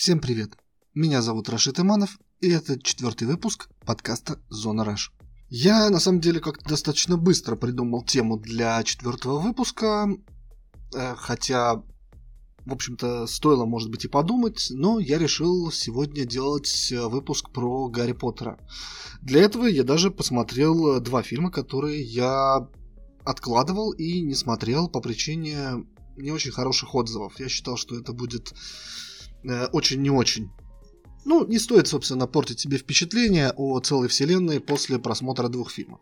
Всем привет! Меня зовут Рашид Иманов, и это четвертый выпуск подкаста «Зона Раш». Я, на самом деле, как-то достаточно быстро придумал тему для четвертого выпуска, э, хотя, в общем-то, стоило, может быть, и подумать, но я решил сегодня делать выпуск про Гарри Поттера. Для этого я даже посмотрел два фильма, которые я откладывал и не смотрел по причине не очень хороших отзывов. Я считал, что это будет э, очень не очень. Ну, не стоит, собственно, портить себе впечатление о целой вселенной после просмотра двух фильмов.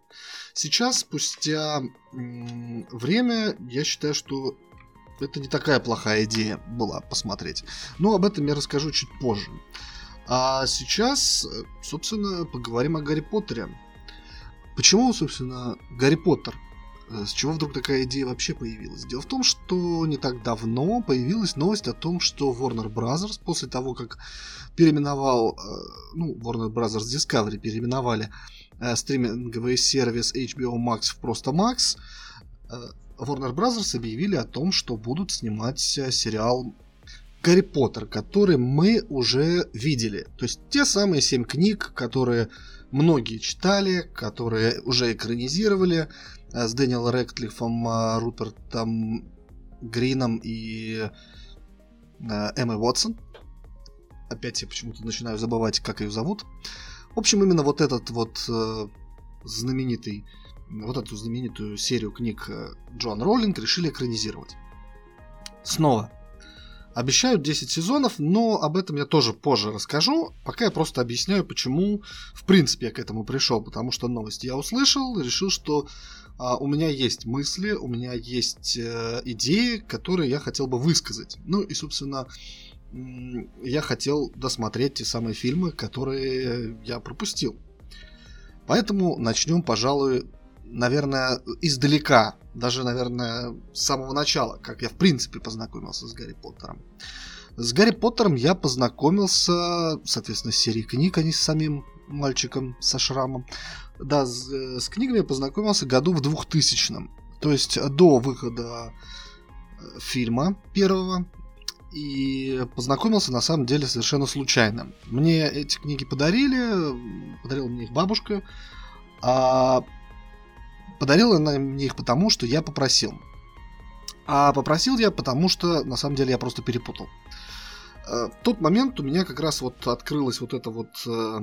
Сейчас, спустя время, я считаю, что это не такая плохая идея была посмотреть. Но об этом я расскажу чуть позже. А сейчас, собственно, поговорим о Гарри Поттере. Почему, собственно, Гарри Поттер? Э, с чего вдруг такая идея вообще появилась? Дело в том, что не так давно появилась новость о том, что Warner Bros. после того, как переименовал, э, ну, Warner Bros. Discovery переименовали э, стриминговый сервис HBO Max в просто Max, Warner Bros. объявили о том, что будут снимать сериал Гарри Поттер, который мы уже видели. То есть те самые семь книг, которые многие читали, которые уже экранизировали, с Дэниелом Рэдклиффом, э, Рупертом Грином и э, Эммой Уотсон. Опять я почему-то начинаю забывать, как ее зовут. В общем, именно вот этот вот знаменитый, вот эту знаменитую серию книг Джоан Роллинг решили экранизировать. Снова Обещают 10 сезонов, но об этом я тоже позже расскажу. Пока я просто объясняю, почему, в принципе, я к этому пришел. Потому что новости я услышал, решил, что а, у меня есть мысли, у меня есть э, идеи, которые я хотел бы высказать. Ну и, собственно, я хотел досмотреть те самые фильмы, которые я пропустил. Поэтому начнем, пожалуй, наверное, издалека, даже, наверное, с самого начала, как я в принципе познакомился с Гарри Поттером. С Гарри Поттером я познакомился, соответственно, с серией книг, а не с самим мальчиком со шрамом. Да, с, э, с книгами познакомился году в 2000-м. То есть до выхода э, фильма первого. И познакомился на самом деле совершенно случайно. Мне эти книги подарили, подарила мне их бабушка. А Подарила она мне их потому, что я попросил. А попросил я потому, что на самом деле я просто перепутал. Э, в тот момент у меня как раз вот открылась вот эта вот э,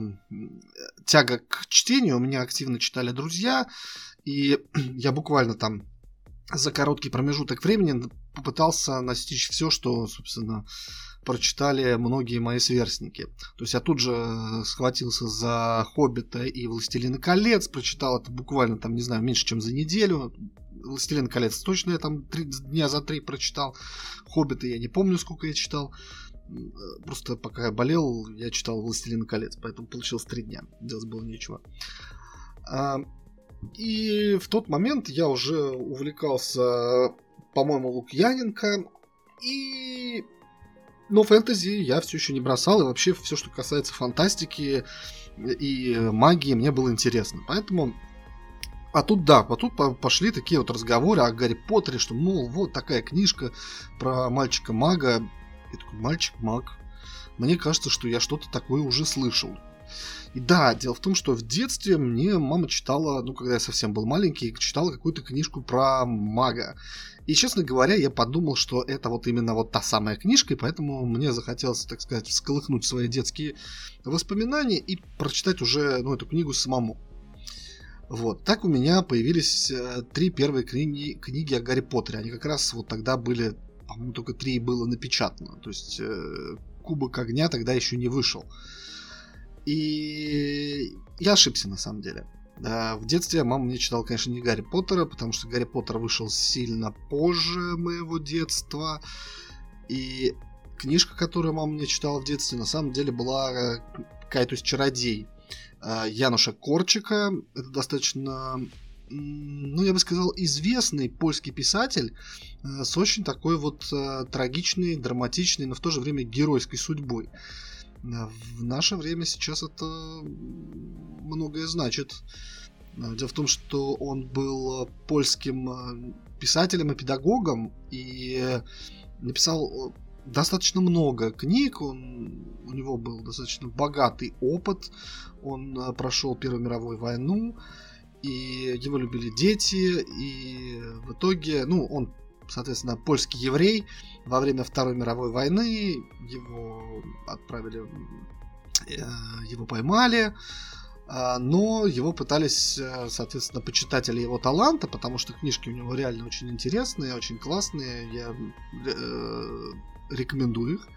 тяга к чтению. У меня активно читали друзья, и я буквально там за короткий промежуток времени попытался настичь все, что, собственно, прочитали многие мои сверстники. То есть я тут же э, схватился за «Хоббита» и «Властелина колец», прочитал это буквально, там, не знаю, меньше, чем за неделю. «Властелин колец» точно я там три, дня за три прочитал. «Хоббита» я не помню, сколько я читал. Э, просто пока я болел, я читал «Властелин колец», поэтому получилось три дня. Делать было нечего. А, и в тот момент я уже увлекался, по-моему, Лукьяненко. И но фэнтези я все еще не бросал, и вообще все, что касается фантастики и магии, мне было интересно. Поэтому а тут да, а тут пошли такие вот разговоры о Гарри Поттере, что, мол, вот такая книжка про мальчика-мага. Я такой, мальчик-маг. Мне кажется, что я что-то такое уже слышал. И да, дело в том, что в детстве мне мама читала, ну, когда я совсем был маленький, читала какую-то книжку про мага. И, честно говоря, я подумал, что это вот именно вот та самая книжка, и поэтому мне захотелось, так сказать, всколыхнуть свои детские воспоминания и прочитать уже, ну, эту книгу самому. Вот. Так у меня появились э, три первые книги, книги о Гарри Поттере. Они как раз вот тогда были, по-моему, только три было напечатано. То есть э, Кубок огня тогда еще не вышел. И я ошибся на самом деле. В детстве мама мне читала, конечно, не Гарри Поттера, потому что Гарри Поттер вышел сильно позже моего детства. И книжка, которую мама мне читала в детстве, на самом деле была э, какая-то из чародей. Э, Януша Корчика. Это достаточно, ну, я бы сказал, известный польский писатель э, с очень такой вот трагичной, драматичной, но в то же время геройской судьбой. В наше время сейчас это многое значит. Дело в том, что он был польским э, писателем и педагогом и написал достаточно много книг, он, у него был достаточно богатый опыт, он э, прошел Первую мировую войну, и его любили дети, и в итоге, ну, он, соответственно, польский еврей, во время Второй мировой войны его отправили, э, его поймали, а, но его пытались, э, соответственно, почитатели его таланта, потому что книжки у него реально очень интересные, очень классные, я э, рекомендую их.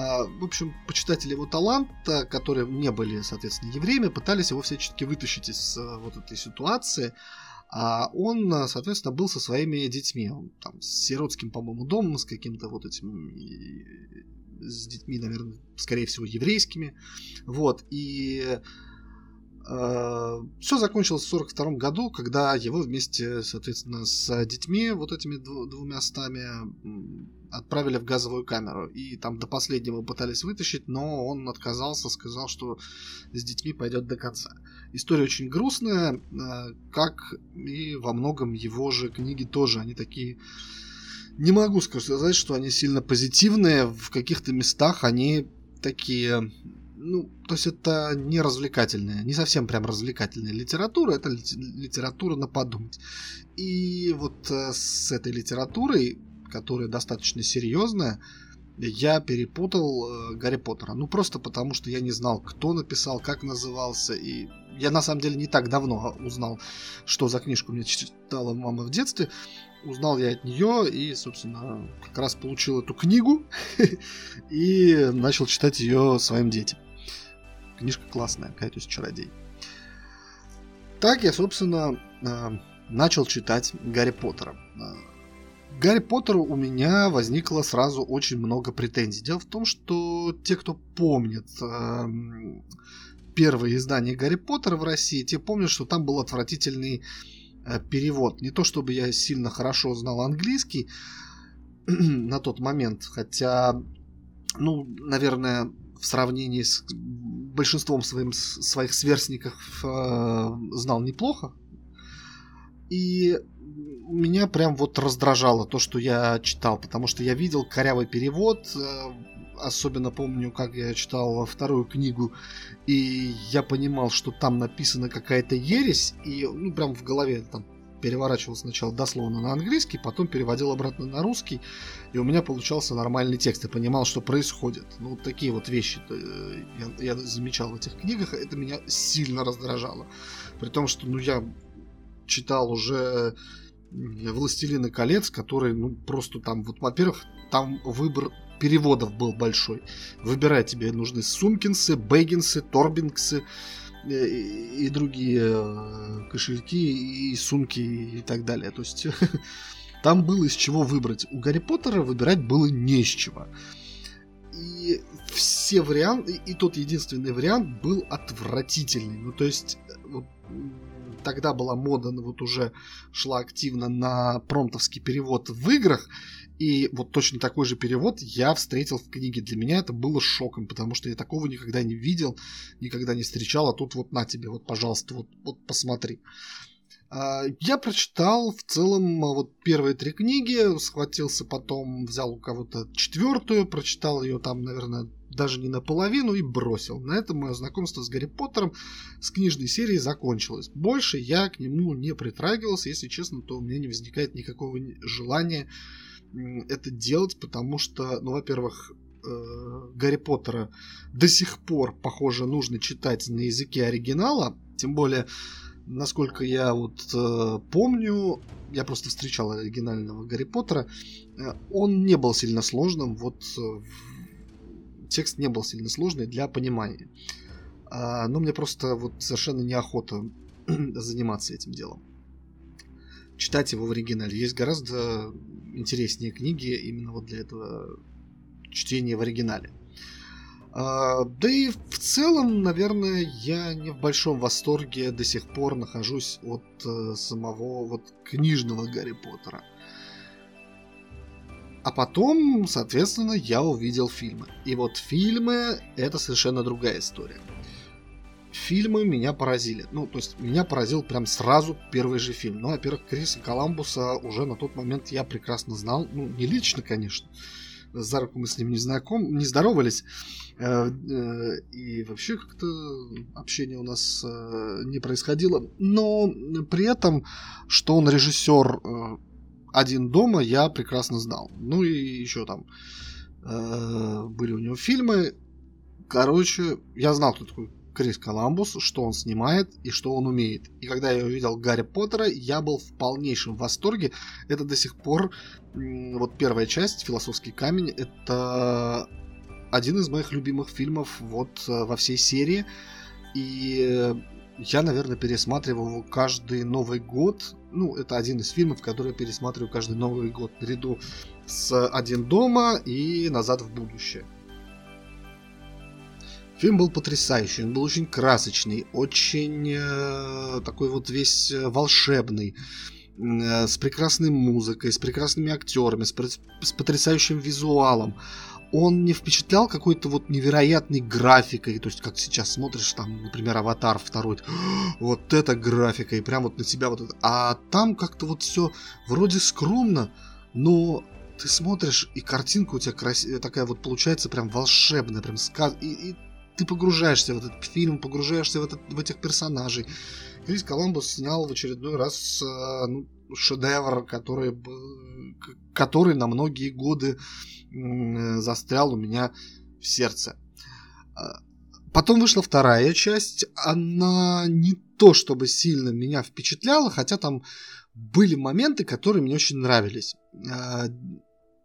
А, в общем, почитатели его таланта, которые не были, соответственно, евреями, пытались его всячески вытащить из э, вот этой ситуации. А он, соответственно, был со своими детьми. Там с сиротским, по-моему, домом, с каким-то вот этим с детьми, наверное, скорее всего, еврейскими. Вот. И Э, Все закончилось в 42 году, когда его вместе, соответственно, с детьми, вот этими двумя стами, отправили в газовую камеру. И там до последнего пытались вытащить, но он отказался, сказал, что с детьми пойдет до конца. История очень грустная, э, как и во многом его же книги тоже. Они такие... Не могу сказать, что они сильно позитивные. В каких-то местах они такие ну, то есть это не развлекательная, не совсем прям развлекательная литература, это литература на подумать. И вот э, с этой литературой, которая достаточно серьезная, я перепутал э, Гарри Поттера. Ну, просто потому, что я не знал, кто написал, как назывался. И я, на самом деле, не так давно узнал, что за книжку мне читала мама в детстве. Узнал я от нее и, собственно, как раз получил эту книгу и начал читать ее своим детям. Книжка классная, Кайтус Чародей. Так я, собственно, э, начал читать Гарри Поттера. Э, Гарри Поттеру у меня возникло сразу очень много претензий. Дело в том, что те, кто помнит э, первое издание Гарри Поттера в России, те помнят, что там был отвратительный перевод. Не то чтобы я сильно хорошо знал английский на тот момент, хотя, ну, наверное, в сравнении с большинством своим, своих сверстников э, знал неплохо. И меня прям вот раздражало то, что я читал, потому что я видел корявый перевод, э, особенно помню, как я читал вторую книгу, и я понимал, что там написана какая-то ересь, и ну, прям в голове там переворачивал сначала дословно на английский, потом переводил обратно на русский, и у меня получался нормальный текст. Я понимал, что происходит. Ну, вот такие вот вещи э, я, я замечал в этих книгах, это меня сильно раздражало. При том, что, ну, я читал уже «Властелины колец», который, ну, просто там, вот, во-первых, там выбор переводов был большой. Выбирай, тебе нужны Сумкинсы, Бэггинсы, Торбингсы, Э, и другие э, кошельки и сумки и так далее. То есть там было из чего выбрать. У Гарри Поттера выбирать было не с чего. И все варианты, и тот единственный вариант был отвратительный. Ну, то есть, э, вот, тогда была мода, вот уже шла активно на промтовский перевод в играх, и вот точно такой же перевод я встретил в книге. Для меня это было шоком, потому что я такого никогда не видел, никогда не встречал, а тут вот на тебе, вот, пожалуйста, вот, вот посмотри. А, я прочитал в целом а, вот первые три книги, схватился потом, взял у кого-то четвертую, прочитал ее там, наверное, даже не наполовину и бросил. На этом мое знакомство с Гарри Поттером с книжной серией закончилось. Больше я к нему не притрагивался, если честно, то у меня не возникает никакого желания это делать, потому что, ну, во-первых, э, Гарри Поттера до сих пор, похоже, нужно читать на языке оригинала, тем более, насколько я вот э, помню, я просто встречал оригинального Гарри Поттера, э, он не был сильно сложным, вот текст не был сильно сложный для понимания. А, но мне просто вот совершенно неохота заниматься этим делом читать его в оригинале. Есть гораздо интереснее книги именно вот для этого чтения в оригинале. А, да и в целом, наверное, я не в большом восторге до сих пор нахожусь от э, самого вот книжного Гарри Поттера. А потом, соответственно, я увидел фильмы. И вот фильмы это совершенно другая история фильмы меня поразили. Ну, то есть меня поразил прям сразу первый же фильм. Ну, во-первых, Криса Коламбуса уже на тот момент я прекрасно знал. Ну, не лично, конечно. за руку мы с ним не знаком, не здоровались. И вообще как-то общение у нас не происходило. Но при этом, что он режиссер один дома, я прекрасно знал. Ну и еще там были у него фильмы. Короче, я знал, кто такой Крис Коламбус, что он снимает и что он умеет. И когда я увидел Гарри Поттера, я был в полнейшем восторге. Это до сих пор, вот первая часть, «Философский камень», это один из моих любимых фильмов вот э, во всей серии. И я, наверное, пересматриваю его каждый Новый год. Ну, это один из фильмов, который я пересматриваю каждый Новый год наряду с «Один дома» и «Назад в будущее». Фильм был потрясающий, он был очень красочный, очень э, такой вот весь э, волшебный, э, с прекрасной музыкой, с прекрасными актерами, с, с потрясающим визуалом. Он не впечатлял какой-то вот невероятной графикой, то есть как сейчас смотришь там, например, Аватар второй, вот эта графика и прям вот на тебя вот это, а там как-то вот все вроде скромно, но ты смотришь, и картинка у тебя крас... такая вот получается прям волшебная, прям сказ... и, и ты погружаешься в этот фильм, погружаешься в, этот, в этих персонажей. Крис Коламбус снял в очередной раз э, ну, шедевр, который, который на многие годы застрял у меня в сердце. А, потом вышла вторая часть. Она не то чтобы сильно меня впечатляла, хотя там были моменты, которые мне очень нравились. А,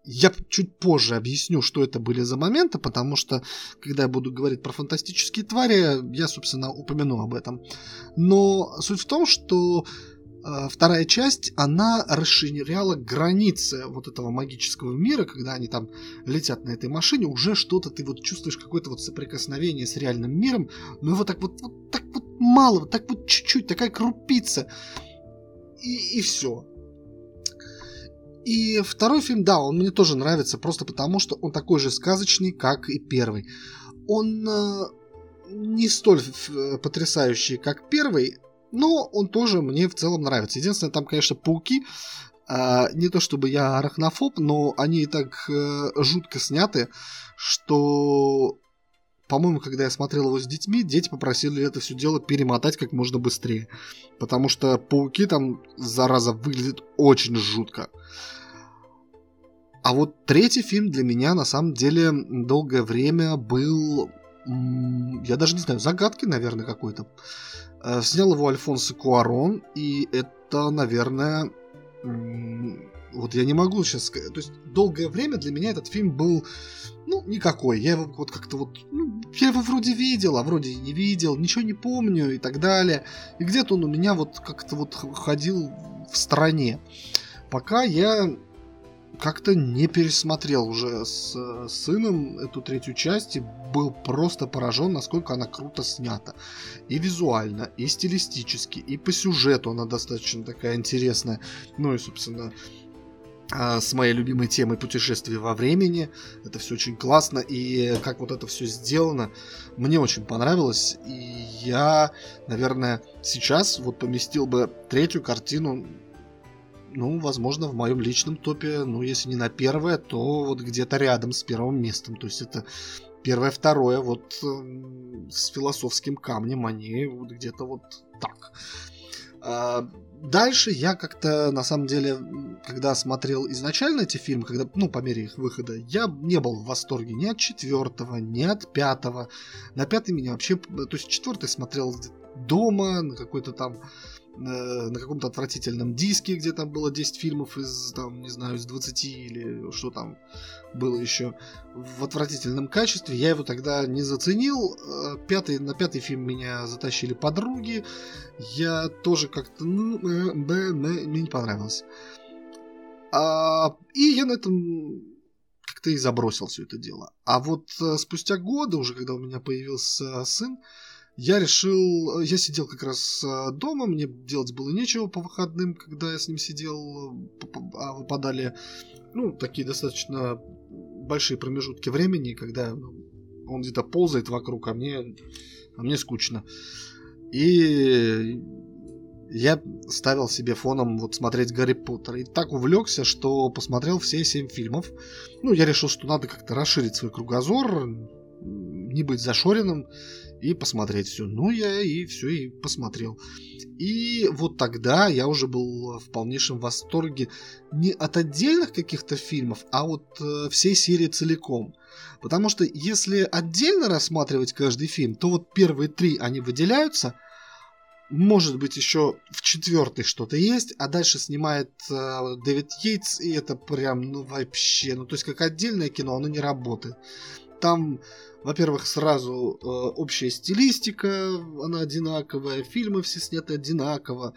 я чуть позже объясню, что это были за моменты, потому что, когда я буду говорить про фантастические твари, я, собственно, упомяну об этом. Но суть в том, что э, вторая часть, она расширяла границы вот этого магического мира, когда они там летят на этой машине, уже что-то ты вот чувствуешь, какое-то вот соприкосновение с реальным миром, но его так вот, вот так вот мало, вот так вот чуть-чуть, такая крупица, и, и все и второй фильм, да, он мне тоже нравится, просто потому что он такой же сказочный, как и первый. Он э, не столь э, потрясающий, как первый, но он тоже мне в целом нравится. Единственное, там, конечно, пауки. Э, не то чтобы я арахнофоб, но они и так э, жутко сняты, что по-моему, когда я смотрел его с детьми, дети попросили это все дело перемотать как можно быстрее. Потому что пауки там, зараза, выглядят очень жутко. А вот третий фильм для меня на самом деле долгое время был, я даже не знаю, загадки, наверное, какой-то. Э, снял его Альфонсо Куарон, и это, наверное, вот я не могу сейчас сказать. То есть долгое время для меня этот фильм был, ну, никакой. Я его вот как-то вот, ну, я его вроде видел, а вроде не видел, ничего не помню и так далее. И где-то он у меня вот как-то вот ходил в стороне. Пока я как-то не пересмотрел уже с сыном эту третью часть и был просто поражен, насколько она круто снята. И визуально, и стилистически, и по сюжету она достаточно такая интересная. Ну и, собственно, а, с моей любимой темой путешествия во времени. Это все очень классно. И как вот это все сделано, мне очень понравилось. И я, наверное, сейчас вот поместил бы третью картину ну, возможно, в моем личном топе, ну, если не на первое, то вот где-то рядом с первым местом. То есть это первое, второе, вот э, с философским камнем они вот где-то вот так. А, дальше я как-то, на самом деле, когда смотрел изначально эти фильмы, когда, ну, по мере их выхода, я не был в восторге ни от четвертого, ни от пятого. На пятый меня вообще, то есть четвертый смотрел дома, на какой-то там на каком-то отвратительном диске, где там было 10 фильмов из, там, не знаю, из 20 или что там было еще в отвратительном качестве. Я его тогда не заценил. Э, пятый, на пятый фильм меня затащили подруги. Я тоже как-то... Ну, э, мне не понравилось. А, и я на этом как-то и забросил все это дело. А вот спустя годы, уже когда у меня появился сын, я решил, я сидел как раз э, дома, мне делать было нечего по выходным, когда я с ним сидел, а выпадали, ну, такие достаточно большие промежутки времени, когда ну, он где-то ползает вокруг, а мне, а мне скучно. И я ставил себе фоном вот смотреть Гарри Поттера. И так увлекся, что посмотрел все семь фильмов. Ну, я решил, что надо как-то расширить свой кругозор, не быть зашоренным и посмотреть все. Ну, я и все и посмотрел. И вот тогда я уже был в полнейшем восторге не от отдельных каких-то фильмов, а от э, всей серии целиком. Потому что если отдельно рассматривать каждый фильм, то вот первые три они выделяются, может быть, еще в четвертой что-то есть, а дальше снимает э, Дэвид Йейтс, и это прям, ну, вообще, ну, то есть, как отдельное кино, оно не работает. Там, во-первых, сразу э, общая стилистика, она одинаковая, фильмы все сняты одинаково.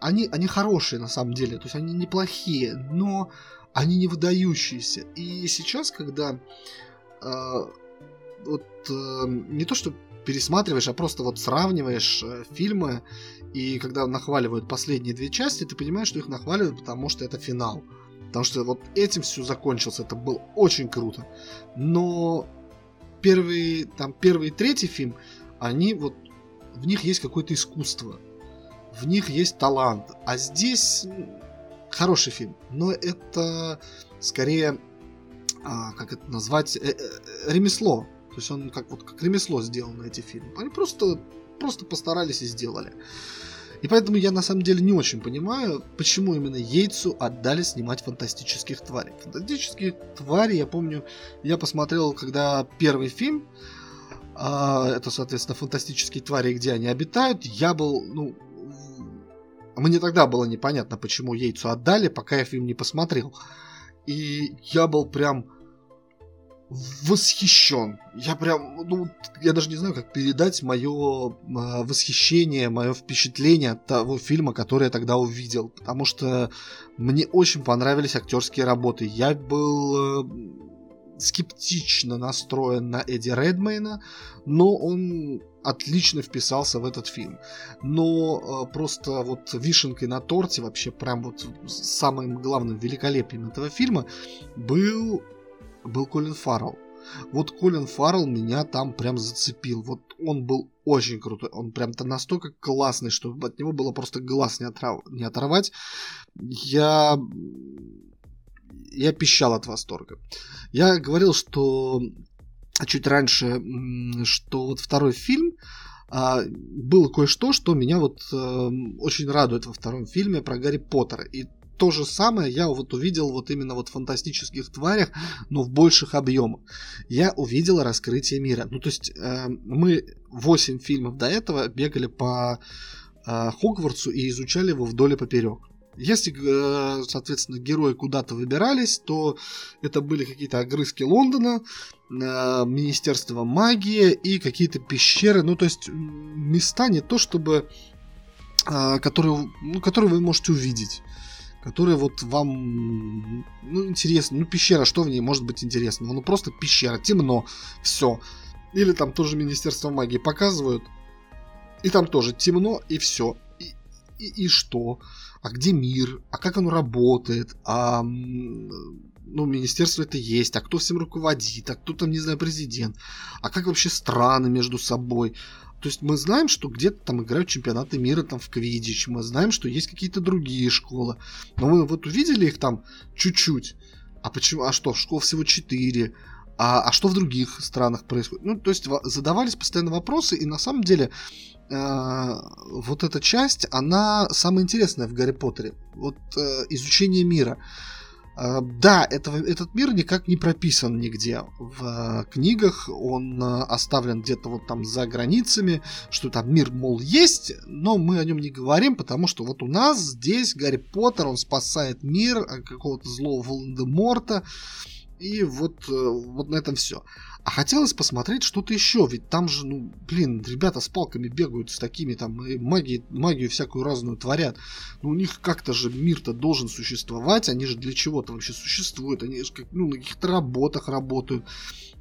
Они, они хорошие, на самом деле, то есть, они неплохие, но они не выдающиеся. И сейчас, когда э, вот э, не то, что пересматриваешь, а просто вот сравниваешь э, фильмы, и когда нахваливают последние две части, ты понимаешь, что их нахваливают, потому что это финал. Потому что вот этим все закончилось, это было очень круто. Но первый, там, первый и третий фильм, они вот, в них есть какое-то искусство, в них есть талант. А здесь хороший фильм, но это скорее, а, как это назвать, э, э, ремесло. То есть он как вот как ремесло сделано эти фильмы. Они просто, просто постарались и сделали. И поэтому я на самом деле не очень понимаю, почему именно Яйцу отдали снимать фантастических тварей. Фантастические твари, я помню, я посмотрел, когда первый фильм, а, это, соответственно, фантастические твари, где они обитают, я был, ну, мне тогда было непонятно, почему Яйцу отдали, пока я фильм не посмотрел. И я был прям восхищен. Я прям, ну, я даже не знаю, как передать мое а, восхищение, мое впечатление от того фильма, который я тогда увидел. Потому что мне очень понравились актерские работы. Я был э, скептично настроен на Эдди Редмейна, но он отлично вписался в этот фильм. Но э, просто вот вишенкой на торте, вообще прям вот самым главным великолепием этого фильма был был Колин Фаррелл. Вот Колин Фаррелл меня там прям зацепил. Вот он был очень крутой. Он прям-то настолько классный, что от него было просто глаз не, отрав... не оторвать. Я... Я пищал от восторга. Я говорил, что чуть раньше, что вот второй фильм а, было кое-что, что меня вот э, очень радует во втором фильме про Гарри Поттера. И то же самое я вот увидел вот именно вот в фантастических тварях, но в больших объемах. Я увидел раскрытие мира. Ну, то есть э, мы 8 фильмов до этого бегали по э, Хогвартсу и изучали его вдоль и поперек. Если, э, соответственно, герои куда-то выбирались, то это были какие-то огрызки Лондона, э, Министерство магии и какие-то пещеры. Ну, то есть места не то чтобы э, которые, ну, которые вы можете увидеть которые вот вам, ну, интересно. Ну, пещера, что в ней может быть интересного? Ну, просто пещера, темно, все. Или там тоже Министерство магии показывают, и там тоже темно, и все. И, и, и что? А где мир? А как оно работает? А, ну, министерство это есть, а кто всем руководит, а кто там, не знаю, президент, а как вообще страны между собой, то есть мы знаем, что где-то там играют чемпионаты мира там в Квидич, мы знаем, что есть какие-то другие школы. Но мы вот увидели их там чуть-чуть. А почему? А что, школ всего 4? А, а что в других странах происходит? Ну, то есть задавались постоянно вопросы, и на самом деле э, вот эта часть, она самая интересная в Гарри Поттере. Вот э, изучение мира. А, да, это, этот мир никак не прописан нигде. В э, книгах, он э, оставлен где-то вот там за границами, что там мир, мол, есть, но мы о нем не говорим, потому что вот у нас здесь Гарри Поттер, он спасает мир от какого-то злого Волан-де-Морта, и вот, э, вот на этом все. А хотелось посмотреть что-то еще, ведь там же, ну, блин, ребята с палками бегают с такими там, и магии, магию всякую разную творят. Ну, у них как-то же мир-то должен существовать, они же для чего-то вообще существуют, они же как, ну, на каких-то работах работают,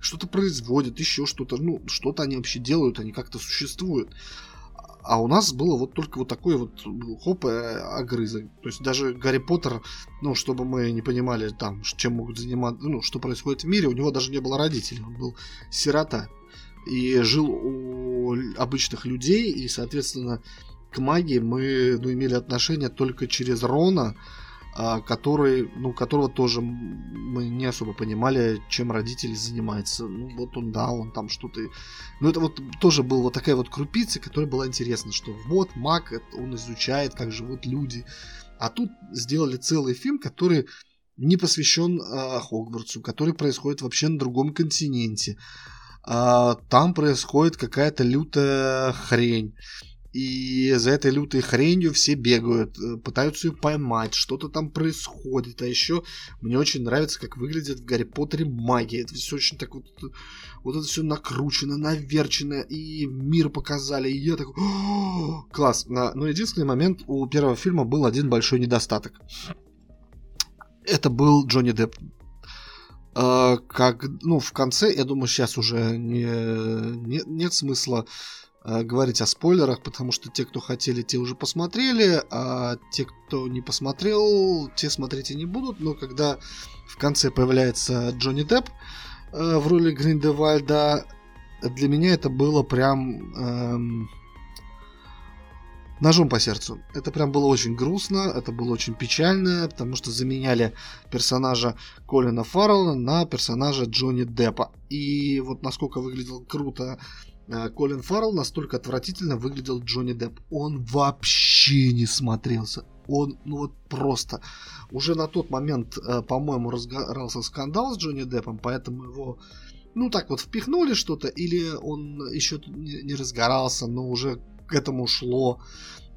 что-то производят, еще что-то, ну, что-то они вообще делают, они как-то существуют. А у нас было вот только вот такой вот хоп и огрызок. То есть даже Гарри Поттер, ну, чтобы мы не понимали там, чем могут заниматься, ну, что происходит в мире, у него даже не было родителей, он был сирота. И жил у обычных людей, и, соответственно, к магии мы ну, имели отношение только через Рона, который, ну, которого тоже мы не особо понимали, чем родители занимаются. Ну, вот он, да, он там что-то... Ну, это вот тоже была вот такая вот крупица, которая была интересна, что вот маг, он изучает, как живут люди. А тут сделали целый фильм, который не посвящен э, Хогвартсу, который происходит вообще на другом континенте. Э, там происходит какая-то лютая хрень. И за этой лютой хренью все бегают, э, пытаются ее поймать, что-то там происходит. А еще мне очень нравится, как выглядит в Гарри Поттере магия. Это все очень так вот, вот это все накручено, наверчено, и мир показали. И я такой, класс. Но единственный момент у первого фильма был один большой недостаток. Это был Джонни Депп э, как, ну, в конце, я думаю, сейчас уже не, не, нет смысла Э, говорить о спойлерах, потому что те, кто хотели, те уже посмотрели, а те, кто не посмотрел, те смотреть и не будут. Но когда в конце появляется Джонни Депп э, в роли Гриндевальда, для меня это было прям эм, ножом по сердцу. Это прям было очень грустно, это было очень печально, потому что заменяли персонажа Колина Фаррелла на персонажа Джонни Деппа. И вот насколько выглядел круто Э, Колин Фаррелл настолько отвратительно выглядел Джонни Депп. Он вообще не смотрелся. Он, ну вот просто. Уже на тот момент, э, по-моему, разгорался скандал с Джонни Деппом, поэтому его, ну так вот, впихнули что-то, или он еще не разгорался, но уже к этому шло.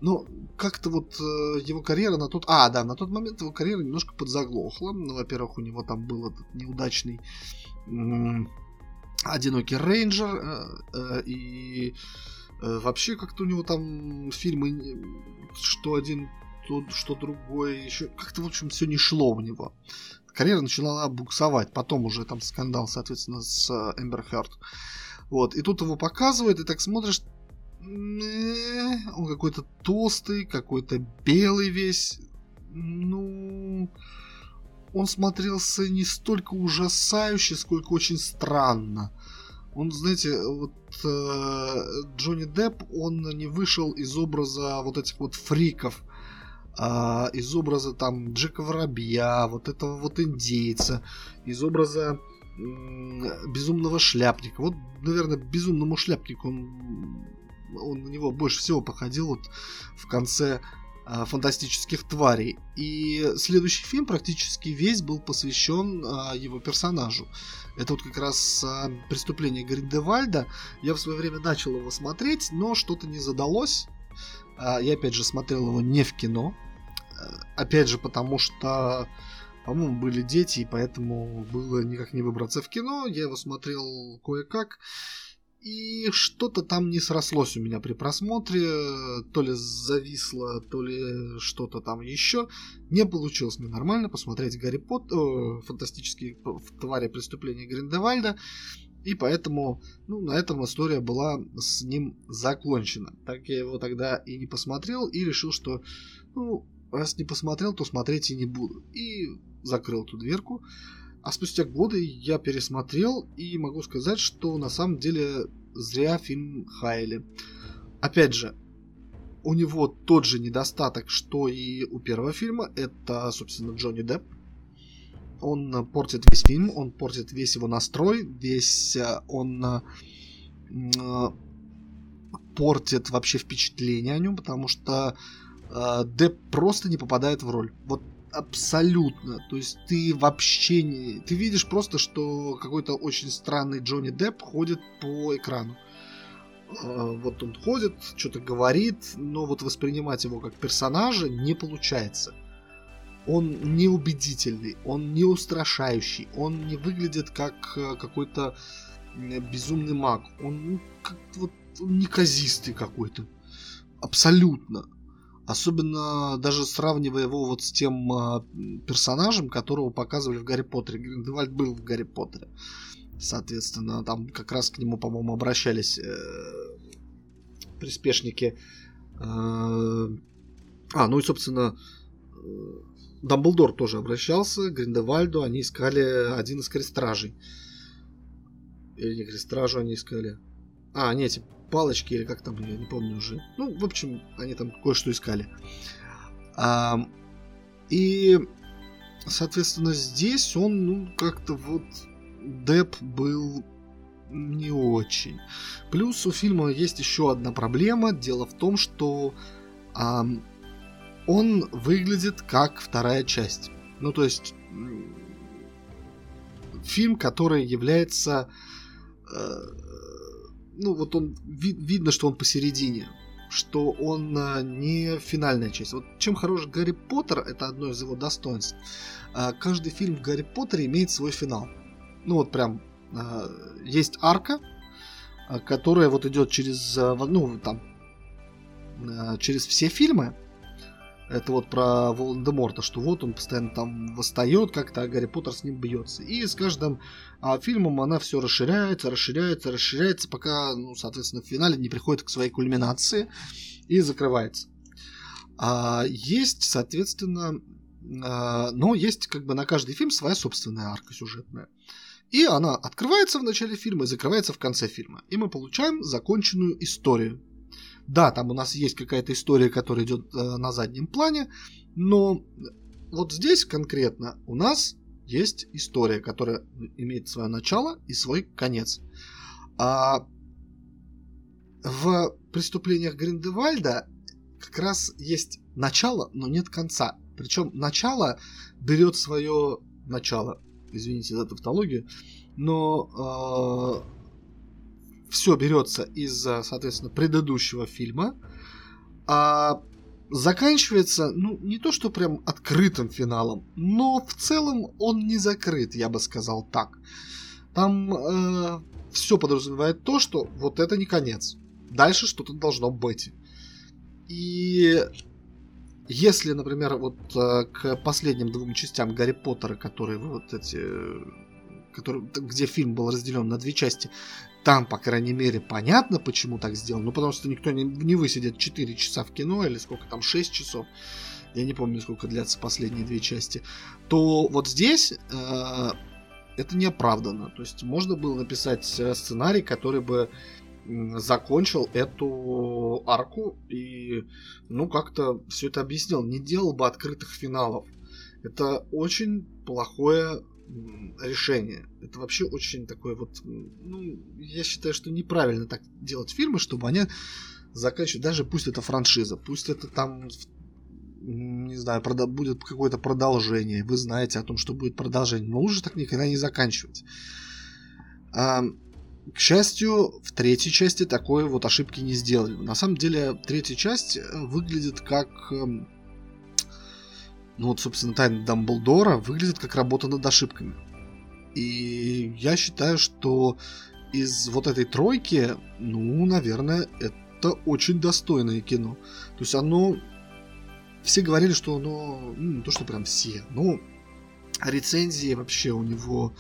Ну, как-то вот э, его карьера на тот... А, да, на тот момент его карьера немножко подзаглохла. Ну, во-первых, у него там был этот неудачный одинокий рейнджер э, э, и э, вообще как-то у него там фильмы что один то что другое еще как-то в общем все не шло у него. Карьера начала буксовать потом уже там скандал соответственно с Эмбер Хёрд. Вот и тут его показывают и так смотришь он какой-то толстый какой-то белый весь. Ну он смотрелся не столько ужасающе, сколько очень странно. Он, знаете, вот э, Джонни Депп, он не вышел из образа вот этих вот фриков, э, из образа там Джека Воробья, вот этого вот индейца, из образа э, безумного шляпника. Вот, наверное, безумному шляпнику он, он на него больше всего походил вот в конце фантастических тварей. И следующий фильм практически весь был посвящен а, его персонажу. Это вот как раз а, преступление Гриндевальда. Я в свое время начал его смотреть, но что-то не задалось. А, я опять же смотрел его не в кино. А, опять же, потому что, по-моему, были дети, и поэтому было никак не выбраться в кино. Я его смотрел кое-как. И что-то там не срослось у меня при просмотре, то ли зависло, то ли что-то там еще. Не получилось мне нормально посмотреть Гарри Поттер, э, фантастические твари преступления Гриндевальда. И поэтому, ну, на этом история была с ним закончена. Так я его тогда и не посмотрел, и решил, что, ну, раз не посмотрел, то смотреть и не буду. И закрыл эту дверку. А спустя годы я пересмотрел и могу сказать, что на самом деле зря фильм Хайли. Опять же, у него тот же недостаток, что и у первого фильма. Это, собственно, Джонни Депп. Он портит весь фильм, он портит весь его настрой, весь э, он э, портит вообще впечатление о нем, потому что э, Депп просто не попадает в роль. Вот абсолютно. То есть ты вообще не... Ты видишь просто, что какой-то очень странный Джонни Депп ходит по экрану. А, вот он ходит, что-то говорит, но вот воспринимать его как персонажа не получается. Он неубедительный, он не устрашающий, он не выглядит как э, какой-то безумный маг. Он ну, как вот неказистый какой-то. Абсолютно. Особенно даже сравнивая его вот с тем э, персонажем, которого показывали в Гарри Поттере. Гриндевальд был в Гарри Поттере. Соответственно, там как раз к нему, по-моему, обращались э, приспешники. Э, а, ну и, собственно, э, Дамблдор тоже обращался к Гриндевальду. Они искали один из крестражей. Или не крестражу они искали. А, нет, палочки, или как там, я не помню уже. Ну, в общем, они там кое-что искали. А, и, соответственно, здесь он, ну, как-то вот... Деп был не очень. Плюс у фильма есть еще одна проблема. Дело в том, что а, он выглядит как вторая часть. Ну, то есть фильм, который является... Э, ну, вот он... Ви, видно, что он посередине. Что он э, не финальная часть. Вот чем хорош Гарри Поттер, это одно из его достоинств. Э, каждый фильм в Гарри Поттере имеет свой финал. Ну, вот прям... Э, есть арка, э, которая вот идет через... Ну, там... Э, через все фильмы это вот про Волан-де-Морта, что вот он постоянно там восстает, как-то а Гарри Поттер с ним бьется. И с каждым а, фильмом она все расширяется, расширяется, расширяется, пока, ну, соответственно, в финале не приходит к своей кульминации и закрывается. А, есть, соответственно, а, но есть как бы на каждый фильм своя собственная арка сюжетная. И она открывается в начале фильма и закрывается в конце фильма. И мы получаем законченную историю. Да, там у нас есть какая-то история, которая идет э, на заднем плане, но вот здесь конкретно у нас есть история, которая имеет свое начало и свой конец. А в преступлениях Гриндевальда как раз есть начало, но нет конца. Причем начало берет свое начало, извините за тавтологию, но э, все берется из, соответственно, предыдущего фильма, а заканчивается, ну, не то что прям открытым финалом, но в целом он не закрыт, я бы сказал так. Там э, все подразумевает то, что вот это не конец. Дальше что-то должно быть. И если, например, вот э, к последним двум частям Гарри Поттера, которые вот эти который, где фильм был разделен на две части, там, по крайней мере, понятно, почему так сделано. Ну, потому что никто не, не высидит 4 часа в кино, или сколько там, 6 часов. Я не помню, сколько длятся последние две части. То вот здесь э, это не оправдано. То есть можно было написать э, сценарий, который бы закончил эту арку и, ну, как-то все это объяснил. Не делал бы открытых финалов. Это очень плохое решение. Это вообще очень такое вот, ну, я считаю, что неправильно так делать фильмы, чтобы они заканчивают, даже пусть это франшиза, пусть это там, не знаю, прода- будет какое-то продолжение, вы знаете о том, что будет продолжение, но лучше так никогда не заканчивать. А, к счастью, в третьей части такой вот ошибки не сделали. На самом деле, третья часть выглядит как эм, ну вот, собственно, тайна Дамблдора выглядит как работа над ошибками. И я считаю, что из вот этой тройки, ну, наверное, это очень достойное кино. То есть оно... Все говорили, что оно... Ну, не то, что прям все, но рецензии вообще у него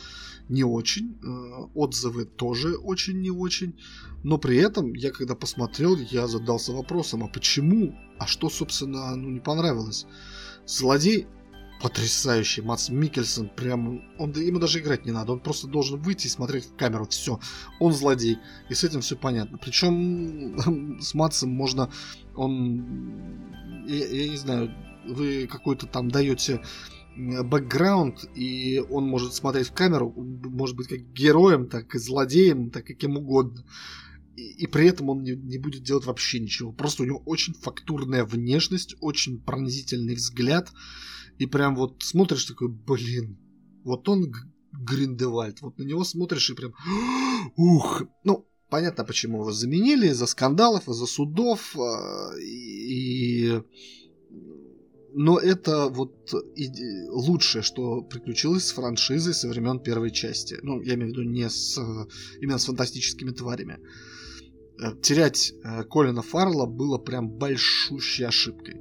не очень, э, отзывы тоже очень не очень, но при этом я когда посмотрел, я задался вопросом, а почему, а что, собственно, ну, не понравилось? Злодей потрясающий. Мац Микельсон прям... Он, ему даже играть не надо. Он просто должен выйти и смотреть в камеру. Все. Он злодей. И с этим все понятно. Причем с Матсом можно... Он... Я, я не знаю, вы какой-то там даете бэкграунд, и он может смотреть в камеру, может быть как героем, так и злодеем, так и кем угодно. И, при этом он не, не будет делать вообще ничего. Просто у него очень фактурная внешность, очень пронзительный взгляд. И прям вот смотришь такой, блин, вот он Гриндевальд. Вот на него смотришь и прям, ух. Ну, понятно, почему его заменили. Из-за скандалов, из-за судов. А, и, но это вот лучшее, что приключилось с франшизой со времен первой части. Ну, я имею в виду не с именно с фантастическими тварями. Э, терять э, Колина Фаррелла было прям большущей ошибкой.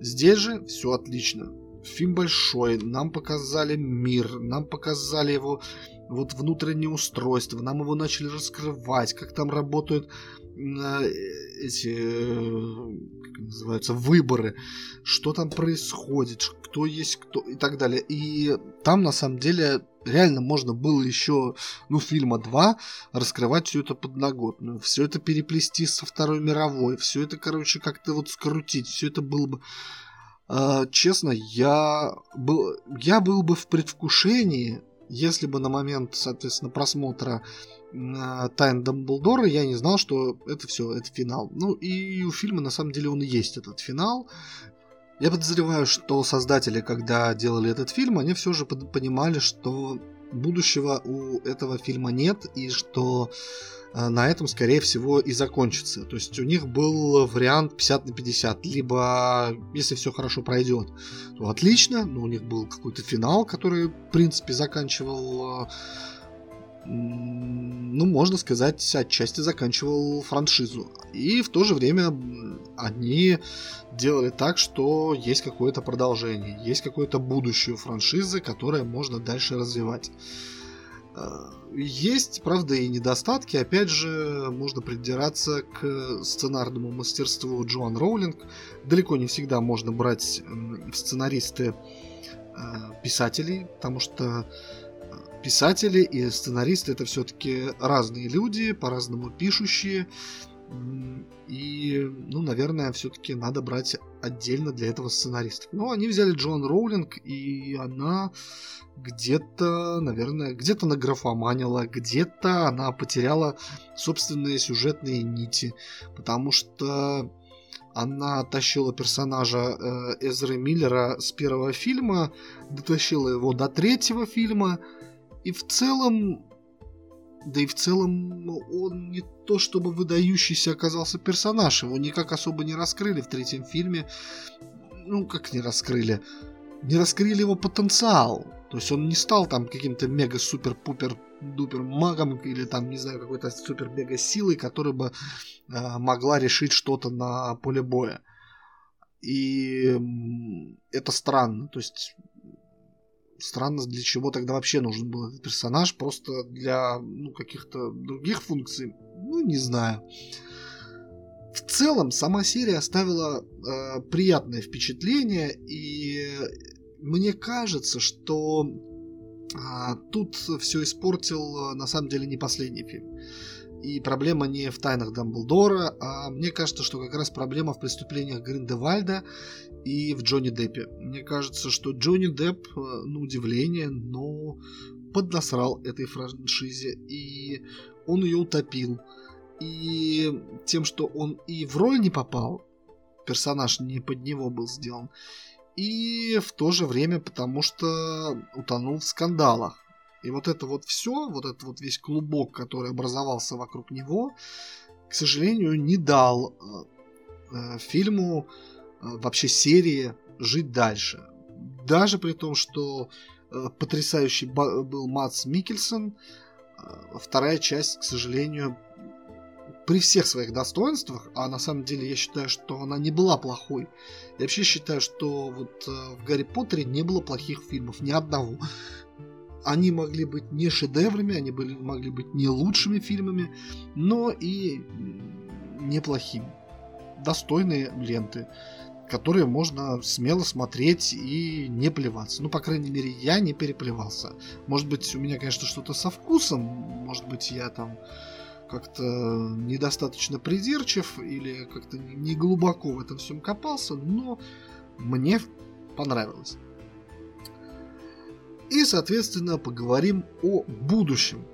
Здесь же все отлично. Фильм большой, нам показали мир, нам показали его вот внутреннее устройство, нам его начали раскрывать, как там работают э, эти, как называются, выборы, что там происходит, кто есть кто и так далее. И там на самом деле реально можно было еще, ну, фильма два раскрывать все это подноготную, все это переплести со Второй мировой, все это, короче, как-то вот скрутить, все это было бы... Э, честно, я был, я был бы в предвкушении, если бы на момент, соответственно, просмотра Тайн Дамблдора я не знал, что это все, это финал. Ну и у фильма на самом деле он и есть этот финал. Я подозреваю, что создатели, когда делали этот фильм, они все же понимали, что будущего у этого фильма нет, и что э, на этом, скорее всего, и закончится. То есть у них был вариант 50 на 50. Либо, если все хорошо пройдет, то отлично, но у них был какой-то финал, который, в принципе, заканчивал э, ну, можно сказать, отчасти заканчивал франшизу. И в то же время они делали так, что есть какое-то продолжение, есть какое-то будущее франшизы, которое можно дальше развивать. Э, есть, правда, и недостатки. Опять же, можно придираться к сценарному мастерству Джоан Роулинг. Далеко не всегда можно брать в сценаристы э, писателей, потому что писатели и сценаристы это все-таки разные люди, по-разному пишущие. И, ну, наверное, все-таки надо брать отдельно для этого сценаристов. Но они взяли Джон Роулинг, и она где-то, наверное, где-то награфоманила, где-то она потеряла собственные сюжетные нити. Потому что она тащила персонажа э, Эзры Миллера с первого фильма, дотащила его до третьего фильма, и в целом, да и в целом он не то чтобы выдающийся оказался персонаж, его никак особо не раскрыли в третьем фильме. Ну, как не раскрыли? Не раскрыли его потенциал. То есть он не стал там каким-то мега-супер-пупер-дупер магом или там, не знаю, какой-то супер-мега силой, которая бы э, могла решить что-то на поле боя. И это странно. То есть странно, для чего тогда вообще нужен был этот персонаж, просто для ну, каких-то других функций, ну, не знаю. В целом, сама серия оставила э, приятное впечатление, и мне кажется, что э, тут все испортил на самом деле не последний фильм. И проблема не в тайнах Дамблдора, а мне кажется, что как раз проблема в преступлениях Гриндевальда и в Джонни Деппе. Мне кажется, что Джонни Депп, э, на удивление, но поднасрал этой франшизе, и он ее утопил. И тем, что он и в роль не попал, персонаж не под него был сделан, и в то же время потому что утонул в скандалах. И вот это вот все, вот этот вот весь клубок, который образовался вокруг него, к сожалению, не дал э, э фильму Э, вообще серии жить дальше. Даже при том, что э, потрясающий был Мац Микельсон, э, вторая часть, к сожалению, при всех своих достоинствах, а на самом деле я считаю, что она не была плохой. Я вообще считаю, что вот в Гарри Поттере не было плохих фильмов, ни одного. Они могли быть не шедеврами, они были, могли быть не лучшими фильмами, но и неплохими. Достойные ленты которые можно смело смотреть и не плеваться. Ну, по крайней мере, я не переплевался. Может быть, у меня, конечно, что-то со вкусом, может быть, я там как-то недостаточно придирчив или как-то не глубоко в этом всем копался, но мне понравилось. И, соответственно, поговорим о будущем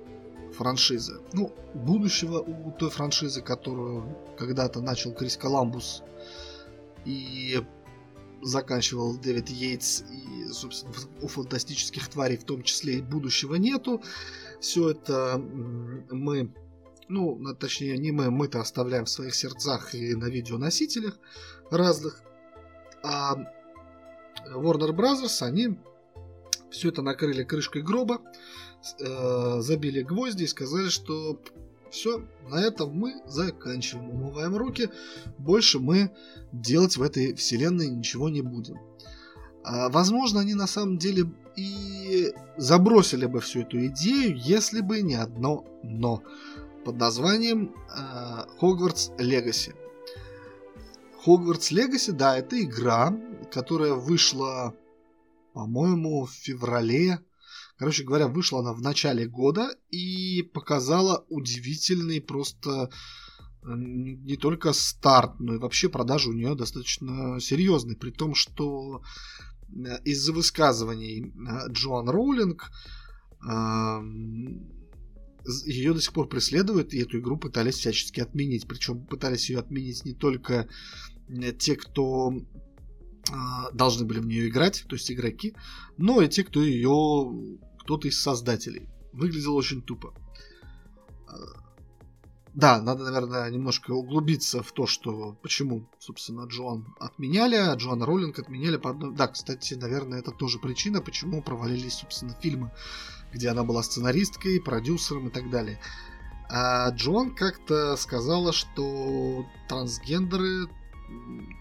франшизы. Ну, будущего у той франшизы, которую когда-то начал Крис Коламбус и заканчивал Дэвид Йейтс, и, собственно, у фантастических тварей в том числе и будущего нету. Все это мы, ну, точнее, не мы, мы-то оставляем в своих сердцах и на видеоносителях разных. А Warner Brothers, они все это накрыли крышкой гроба, э, забили гвозди и сказали, что все, на этом мы заканчиваем. Умываем руки. Больше мы делать в этой вселенной ничего не будем. А, возможно, они на самом деле и забросили бы всю эту идею, если бы не одно но под названием Хогвартс Легаси. Хогвартс Легаси, да, это игра, которая вышла, по-моему, в феврале Короче говоря, вышла она в начале года и показала удивительный просто э, не только старт, но и вообще продажи у нее достаточно серьезные, при том, что э, из-за высказываний Джоан Роулинг ее до сих пор преследуют, и эту игру пытались всячески отменить. Причем пытались ее отменить не только э, те, кто должны были в нее играть, то есть игроки, но и те, кто ее, кто-то из создателей. Выглядело очень тупо. А, да, надо, наверное, немножко углубиться в то, что почему, собственно, Джоан отменяли, а Джоан Роллинг отменяли по одной... Да, кстати, наверное, это тоже причина, почему провалились, собственно, фильмы где она была сценаристкой, продюсером и так далее. А Джон как-то сказала, что трансгендеры,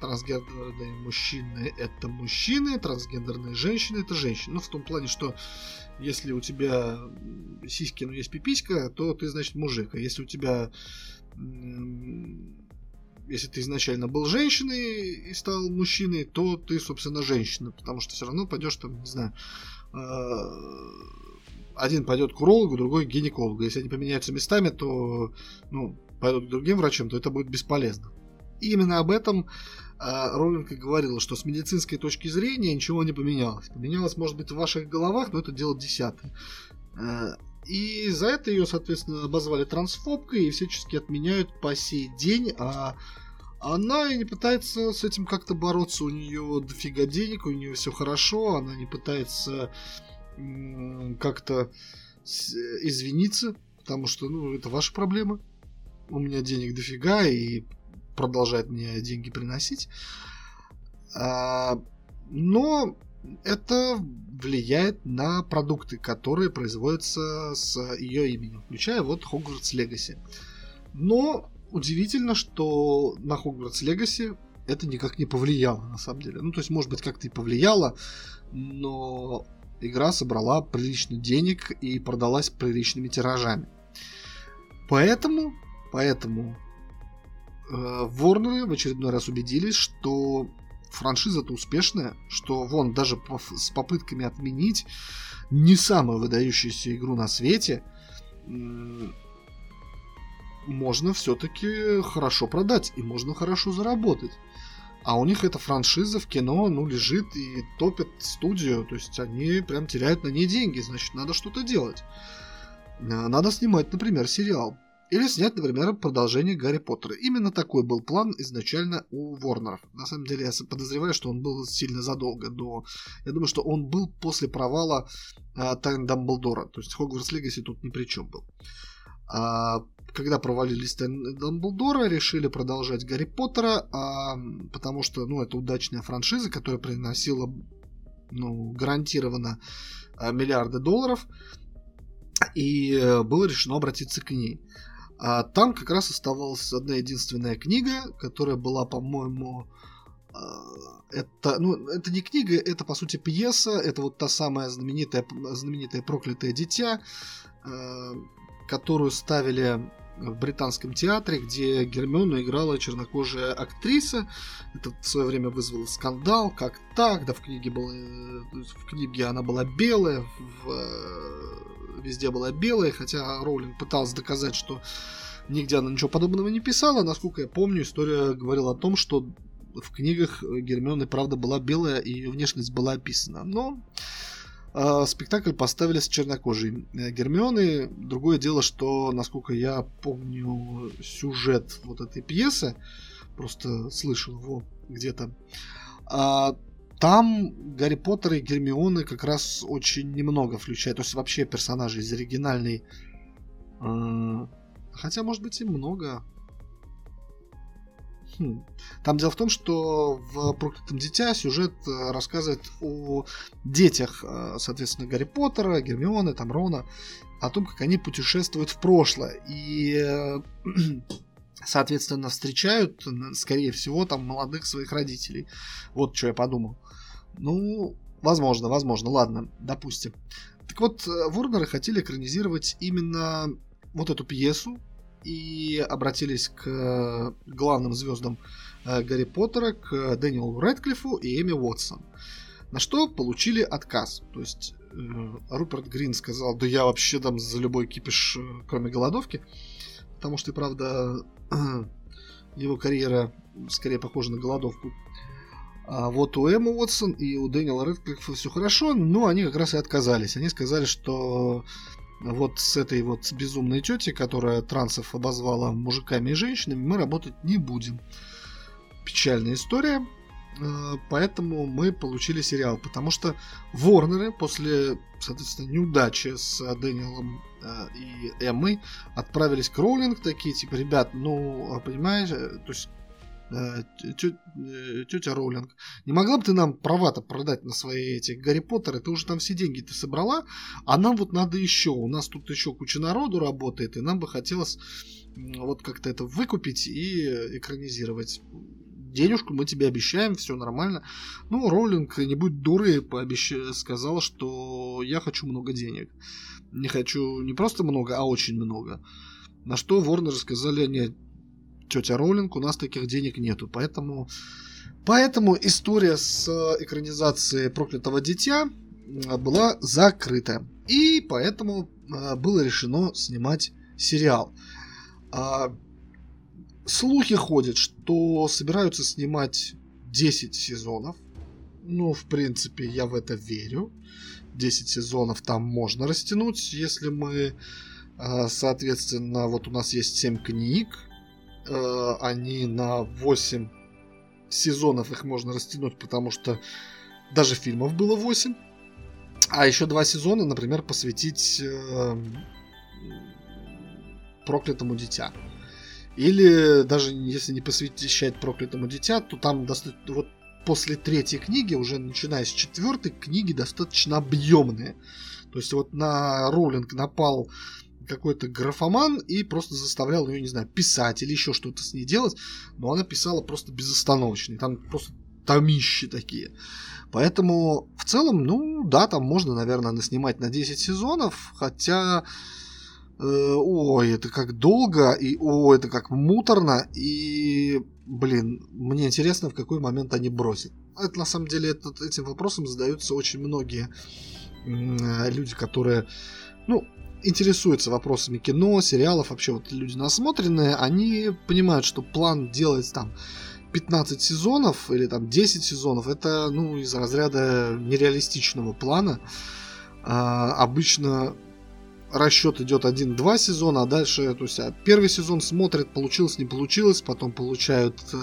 трансгендерные мужчины это мужчины, трансгендерные женщины это женщины. Ну, в том плане, что если у тебя сиськи, но есть пиписька, то ты, значит, мужик. А если у тебя если ты изначально был женщиной и стал мужчиной, то ты, собственно, женщина, потому что все равно пойдешь там, не знаю, а, один пойдет к урологу, другой к гинекологу. Если они поменяются местами, то ну, пойдут к другим врачам, то это будет бесполезно. И именно об этом э, Роллинг и говорила, что с медицинской точки зрения ничего не поменялось. Поменялось, может быть, в ваших головах, но это дело десятое. Э, и за это ее, соответственно, обозвали трансфобкой и всячески отменяют по сей день, а она и не пытается с этим как-то бороться. У нее дофига денег, у нее все хорошо, она не пытается как-то извиниться, потому что, ну, это ваша проблема. У меня денег дофига, и продолжает мне деньги приносить. А, но это влияет на продукты, которые производятся с ее именем, включая вот Hogwarts Legacy. Но удивительно, что на Hogwarts Legacy это никак не повлияло, на самом деле. Ну, то есть, может быть, как-то и повлияло, но игра собрала прилично денег и продалась приличными тиражами. Поэтому, поэтому э, Warner в очередной раз убедились, что франшиза-то успешная, что вон даже с попытками отменить не самую выдающуюся игру на свете э, можно все-таки хорошо продать и можно хорошо заработать. А у них эта франшиза в кино, ну, лежит и топит студию. То есть они прям теряют на ней деньги. Значит, надо что-то делать. Э, надо снимать, например, сериал. Или снять, например, продолжение Гарри Поттера. Именно такой был план изначально у Ворнеров. На самом деле, я подозреваю, что он был сильно задолго до... Я думаю, что он был после провала э, Тайн Дамблдора. То есть Хогвартс Легаси тут ни при чем был. А, когда провалились Дамблдора, решили продолжать Гарри Поттера, а, потому что, ну, это удачная франшиза, которая приносила, ну, гарантированно а, миллиарды долларов, и э, было решено обратиться к ней. А там как раз оставалась одна единственная книга, которая была, по-моему, а, это, ну, это не книга, это по сути пьеса, это вот та самая знаменитая, знаменитое проклятое дитя, а, которую ставили в британском театре, где Гермиону играла чернокожая актриса. Это в свое время вызвало скандал. Как так? Да в книге, было, в книге она была белая, в, э, везде была белая, хотя Роулинг пытался доказать, что нигде она ничего подобного не писала. Насколько я помню, история говорила о том, что в книгах Гермионы, правда, была белая, и ее внешность была описана. Но э, спектакль поставили с чернокожей э, Гермионы. Другое дело, что, насколько я помню сюжет вот этой пьесы, просто слышал его где-то, э, там Гарри Поттер и Гермионы как раз очень немного включают. То есть вообще персонажей из оригинальной... Э, хотя, может быть, и много. Хм. Там дело в том, что в «Проклятом дитя» сюжет э, рассказывает о детях, э, соответственно, Гарри Поттера, Гермионы, там Рона, о том, как они путешествуют в прошлое. И соответственно, встречают, скорее всего, там молодых своих родителей. Вот что я подумал. Ну, возможно, возможно, ладно, допустим. Так вот, Ворнеры хотели экранизировать именно вот эту пьесу, и обратились к э, главным звездам э, Гарри Поттера, к Дэниелу Рэдклиффу и Эми Уотсон. На что получили отказ. То есть Руперт Грин сказал, да я вообще дам за любой кипиш, кроме голодовки. Потому что, и правда, его карьера скорее похожа на голодовку. А вот у Эммы Уотсон и у Дэниела Рэдклиффа все хорошо, но они как раз и отказались. Они сказали, что вот с этой вот безумной тетей, которая трансов обозвала мужиками и женщинами, мы работать не будем. Печальная история. Э, поэтому мы получили сериал. Потому что Ворнеры после, соответственно, неудачи с Дэниелом э, и Эммой отправились к Роулинг такие, типа, ребят, ну, а понимаешь, э, то есть тетя Роулинг, не могла бы ты нам права-то продать на свои эти Гарри Поттеры? Ты уже там все деньги ты собрала, а нам вот надо еще. У нас тут еще куча народу работает, и нам бы хотелось вот как-то это выкупить и экранизировать денежку мы тебе обещаем, все нормально. Ну, Роллинг, не будь дурой, пообещ... сказал, что я хочу много денег. Не хочу не просто много, а очень много. На что Ворнер сказали, нет, тетя Роллинг, у нас таких денег нету, поэтому... Поэтому история с экранизацией «Проклятого дитя» была закрыта. И поэтому а, было решено снимать сериал. А, Слухи ходят, что собираются снимать 10 сезонов. Ну, в принципе, я в это верю. 10 сезонов там можно растянуть, если мы, соответственно, вот у нас есть 7 книг, а, они на 8 сезонов их можно растянуть, потому что даже фильмов было 8. А еще два сезона, например, посвятить э, проклятому дитя. Или даже если не посвящать проклятому дитя, то там достаточно вот после третьей книги, уже начиная с четвертой, книги достаточно объемные. То есть вот на Роулинг напал какой-то графоман и просто заставлял ее, не знаю, писать или еще что-то с ней делать, но она писала просто безостановочно, там просто томищи такие. Поэтому в целом, ну да, там можно, наверное, наснимать на 10 сезонов, хотя Э, ой, это как долго, и ой, это как муторно, и, блин, мне интересно, в какой момент они бросят. Это на самом деле этот, этим вопросом задаются очень многие люди, которые, ну, интересуются вопросами кино, сериалов, вообще вот люди насмотренные, они понимают, что план делать там 15 сезонов или там 10 сезонов, это, ну, из разряда нереалистичного плана. А, обычно расчет идет один-два сезона, а дальше, то есть а первый сезон смотрят, получилось, не получилось, потом получают, э,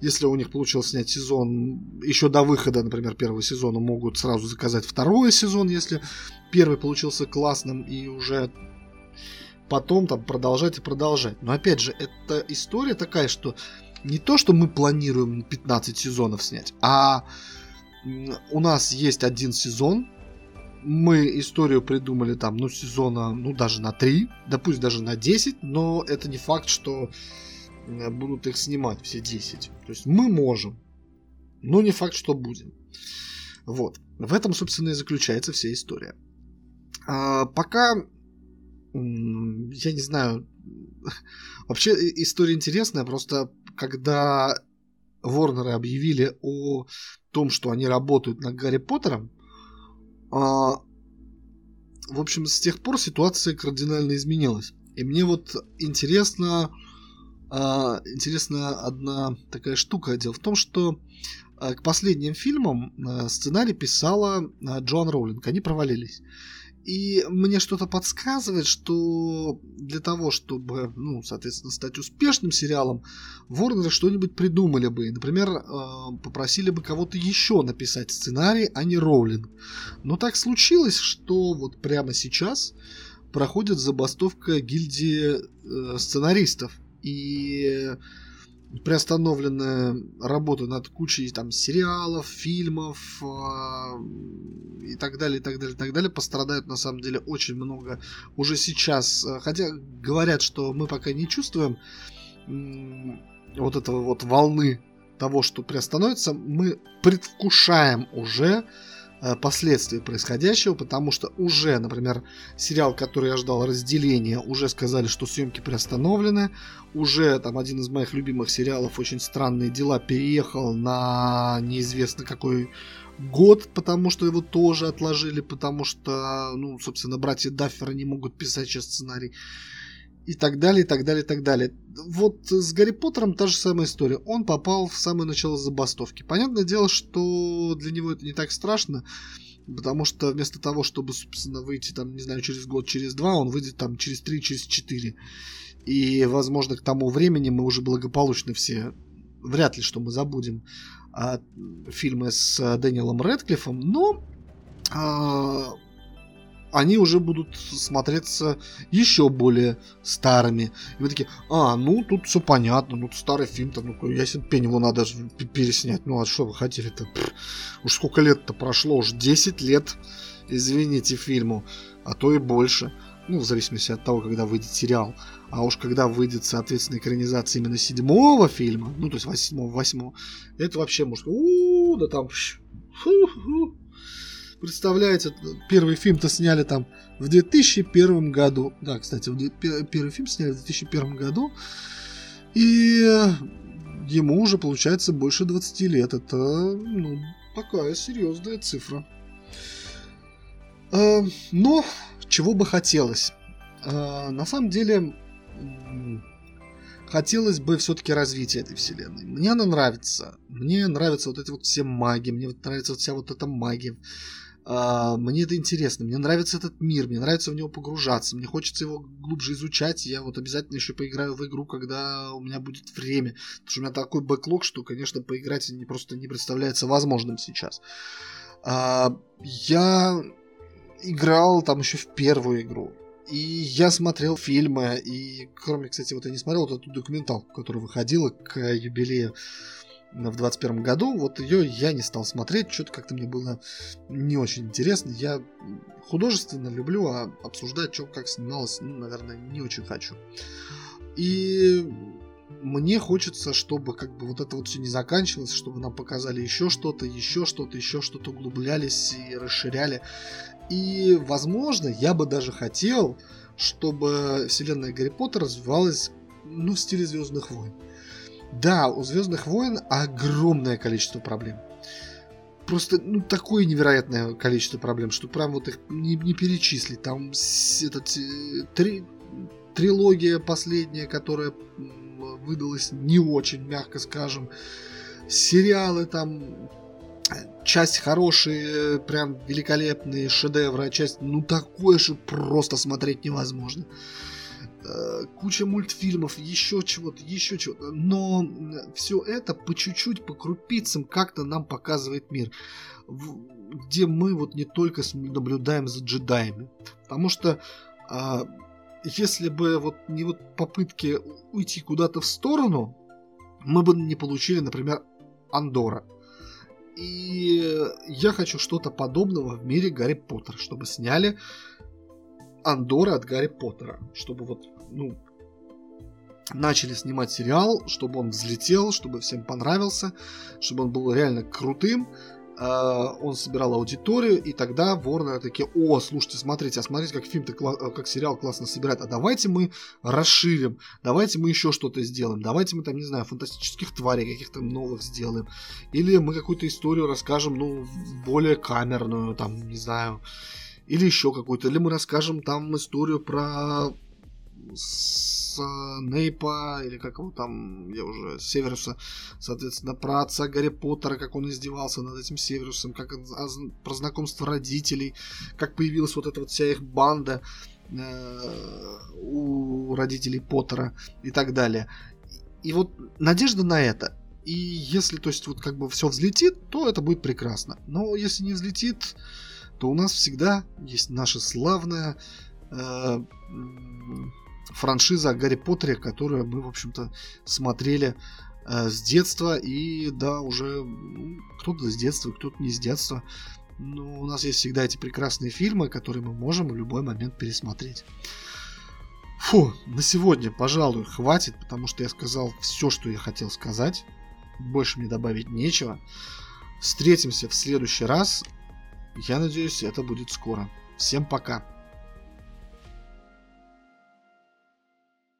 если у них получилось снять сезон еще до выхода, например, первого сезона, могут сразу заказать второй сезон, если первый получился классным, и уже потом там продолжать и продолжать. Но опять же, эта история такая, что не то, что мы планируем 15 сезонов снять, а у нас есть один сезон, мы историю придумали там, ну, сезона, ну, даже на 3, да пусть даже на 10, но это не факт, что будут их снимать все 10. То есть мы можем, но не факт, что будем. Вот. В этом, собственно, и заключается вся история. А, пока, я не знаю, вообще история интересная, просто когда Ворнеры объявили о том, что они работают над Гарри Поттером, а, в общем, с тех пор ситуация кардинально изменилась. И мне вот интересно, а, интересна одна такая штука. Дело в том, что а, к последним фильмам а, сценарий писала а, Джоан Роулинг. Они провалились. И мне что-то подсказывает, что для того, чтобы, ну, соответственно, стать успешным сериалом, Ворнеры что-нибудь придумали бы. Например, э, попросили бы кого-то еще написать сценарий, а не Роулинг. Но так случилось, что вот прямо сейчас проходит забастовка гильдии э, сценаристов. И приостановленная работа над кучей там сериалов, фильмов э, и так далее, и так далее, и так далее. Пострадают на самом деле очень много уже сейчас. Хотя говорят, что мы пока не чувствуем э, вот этого вот волны того, что приостановится, мы предвкушаем уже э, последствий происходящего, потому что уже, например, сериал, который я ждал разделения, уже сказали, что съемки приостановлены, уже там один из моих любимых сериалов «Очень странные дела» переехал на неизвестно какой год, потому что его тоже отложили, потому что, ну, собственно, братья Дафферы не могут писать сейчас сценарий и так далее, и так далее, и так далее. Вот с Гарри Поттером та же самая история. Он попал в самое начало забастовки. Понятное дело, что для него это не так страшно, потому что вместо того, чтобы, собственно, выйти там, не знаю, через год, через два, он выйдет там через три, через четыре. И, возможно, к тому времени мы уже благополучно все, вряд ли, что мы забудем фильмы с Дэниелом Редклиффом, но а, они уже будут смотреться еще более старыми. И вы такие, а, ну тут все понятно, ну старый фильм, там, ну ясен пень, его надо переснять. Ну а что вы хотели-то? Уж сколько лет-то прошло, уж 10 лет, извините, фильму, а то и больше. Ну, в зависимости от того, когда выйдет сериал. А уж когда выйдет, соответственно, экранизация именно седьмого фильма, ну, то есть восьмого, восьмого, это вообще может... У, да там... Фу-фу. Представляете, первый фильм-то сняли там в 2001 году. Да, кстати, первый фильм сняли в 2001 году. И ему уже получается больше 20 лет. Это, ну, такая серьезная цифра. А, но чего бы хотелось? А, на самом деле, хотелось бы все-таки развития этой вселенной. Мне она нравится. Мне нравятся вот эти вот все маги. Мне нравится вся вот эта магия. Uh, мне это интересно, мне нравится этот мир, мне нравится в него погружаться, мне хочется его глубже изучать, я вот обязательно еще поиграю в игру, когда у меня будет время, потому что у меня такой бэклог, что, конечно, поиграть не просто не представляется возможным сейчас. Uh, я играл там еще в первую игру, и я смотрел фильмы, и кроме, кстати, вот я не смотрел вот эту документалку, которая выходила к юбилею в 21 году, вот ее я не стал смотреть, что-то как-то мне было не очень интересно. Я художественно люблю, а обсуждать, что как снималось, ну, наверное, не очень хочу. И мне хочется, чтобы как бы вот это вот все не заканчивалось, чтобы нам показали еще что-то, еще что-то, еще что-то, углублялись и расширяли. И, возможно, я бы даже хотел, чтобы вселенная Гарри Поттера развивалась, ну, в стиле Звездных войн. Да, у Звездных войн огромное количество проблем. Просто ну, такое невероятное количество проблем, что прям вот их не, не перечислить. Там этот, э, три, трилогия последняя, которая выдалась не очень, мягко скажем. Сериалы там часть хорошие, прям великолепные шедевры, а часть ну такое же просто смотреть невозможно. Э, куча мультфильмов, еще чего-то, еще чего-то. Но все это по чуть-чуть, по крупицам как-то нам показывает мир. Где мы вот не только наблюдаем за джедаями. Потому что а, если бы вот не вот попытки уйти куда-то в сторону, мы бы не получили, например, Андора. И я хочу что-то подобного в мире Гарри Поттера, чтобы сняли Андора от Гарри Поттера. Чтобы вот, ну, начали снимать сериал, чтобы он взлетел, чтобы всем понравился, чтобы он был реально крутым. Uh, он собирал аудиторию, и тогда Warner такие, о, слушайте, смотрите, а смотрите, как фильм, как сериал классно собирает, а давайте мы расширим, давайте мы еще что-то сделаем, давайте мы там, не знаю, фантастических тварей каких-то новых сделаем, или мы какую-то историю расскажем, ну, более камерную, там, не знаю, или еще какую-то, или мы расскажем там историю про Нейпа, или как его там, я уже, Северуса, соответственно, про отца Гарри Поттера, как он издевался над этим Северусом, как про знакомство родителей, как появилась вот эта вот вся их банда э, у родителей Поттера и так далее. И вот надежда на это. И если, то есть, вот как бы все взлетит, то это будет прекрасно. Но если не взлетит, то у нас всегда есть наша славная э, франшиза о Гарри Поттере, которую мы, в общем-то, смотрели э, с детства и, да, уже ну, кто-то с детства, кто-то не с детства. Но у нас есть всегда эти прекрасные фильмы, которые мы можем в любой момент пересмотреть. Фу, на сегодня, пожалуй, хватит, потому что я сказал все, что я хотел сказать. Больше мне добавить нечего. Встретимся в следующий раз. Я надеюсь, это будет скоро. Всем пока.